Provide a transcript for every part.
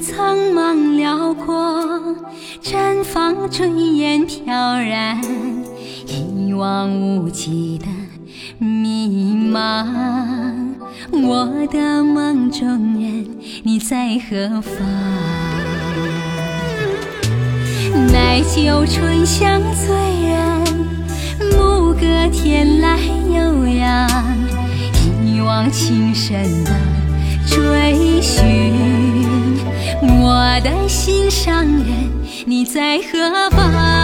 苍茫辽阔绽放炊烟飘然一望无际的迷茫。我的梦中人你在何方？奶酒醇香醉人我的心上人，你在何方？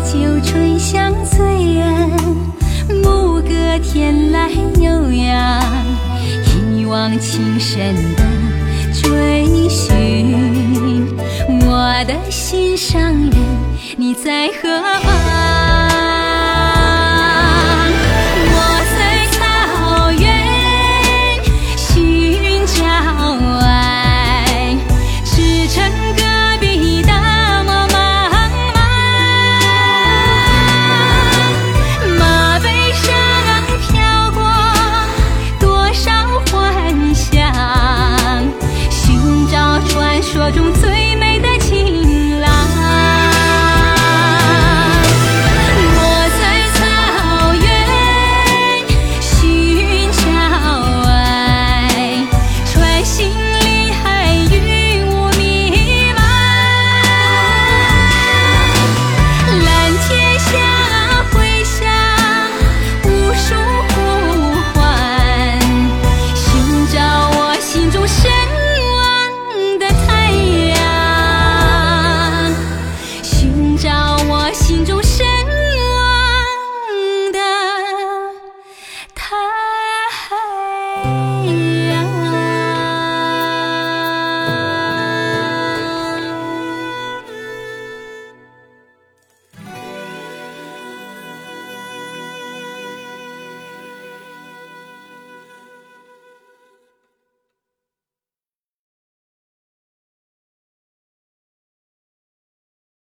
酒醇香醉人，牧歌天籁悠扬，一往情深的追寻，我的心上人，你在何方？